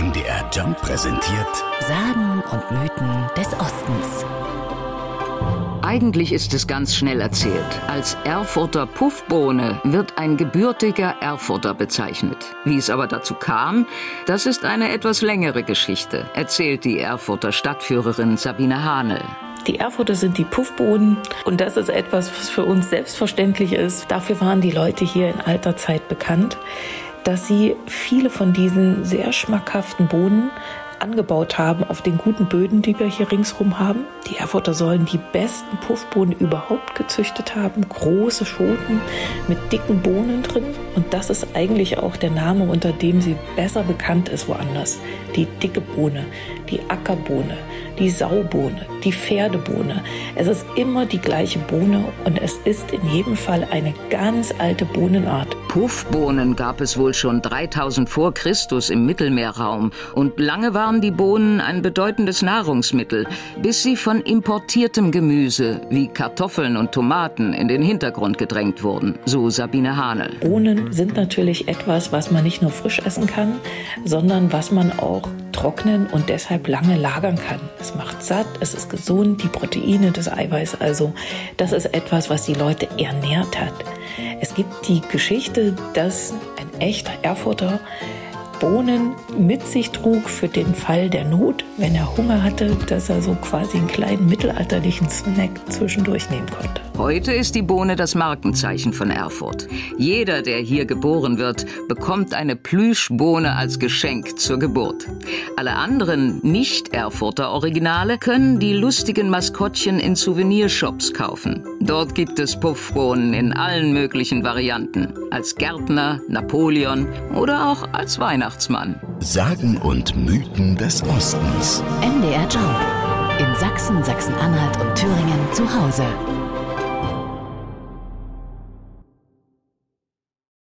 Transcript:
MDR Jump präsentiert Sagen und Mythen des Ostens. Eigentlich ist es ganz schnell erzählt. Als Erfurter Puffbohne wird ein gebürtiger Erfurter bezeichnet. Wie es aber dazu kam, das ist eine etwas längere Geschichte, erzählt die Erfurter Stadtführerin Sabine Hahnel. Die Erfurter sind die Puffbohnen und das ist etwas, was für uns selbstverständlich ist. Dafür waren die Leute hier in alter Zeit bekannt, dass sie viele von diesen sehr schmackhaften Bohnen angebaut haben auf den guten Böden, die wir hier ringsrum haben. Die Erfurter sollen die besten Puffbohnen überhaupt gezüchtet haben. Große Schoten mit dicken Bohnen drin. Und das ist eigentlich auch der Name, unter dem sie besser bekannt ist woanders. Die dicke Bohne, die Ackerbohne, die Saubohne, die Pferdebohne. Es ist immer die gleiche Bohne und es ist in jedem Fall eine ganz alte Bohnenart. Puffbohnen gab es wohl schon 3000 vor Christus im Mittelmeerraum und lange waren die Bohnen ein bedeutendes Nahrungsmittel, bis sie von importiertem Gemüse wie Kartoffeln und Tomaten in den Hintergrund gedrängt wurden, so Sabine Hahnel. Bohnen sind natürlich etwas, was man nicht nur frisch essen kann, sondern was man auch trocknen und deshalb lange lagern kann. Es macht satt, es ist gesund, die Proteine, das Eiweiß also, das ist etwas, was die Leute ernährt hat. Es gibt die Geschichte, dass ein echter Erfurter Bohnen mit sich trug für den Fall der Not, wenn er Hunger hatte, dass er so quasi einen kleinen mittelalterlichen Snack zwischendurch nehmen konnte. Heute ist die Bohne das Markenzeichen von Erfurt. Jeder, der hier geboren wird, bekommt eine Plüschbohne als Geschenk zur Geburt. Alle anderen Nicht-Erfurter Originale können die lustigen Maskottchen in Souvenirshops kaufen. Dort gibt es Puffbohnen in allen möglichen Varianten. Als Gärtner, Napoleon oder auch als Weihnachtsmann. Sagen und Mythen des Ostens. MDR Jump. In Sachsen, Sachsen-Anhalt und Thüringen zu Hause.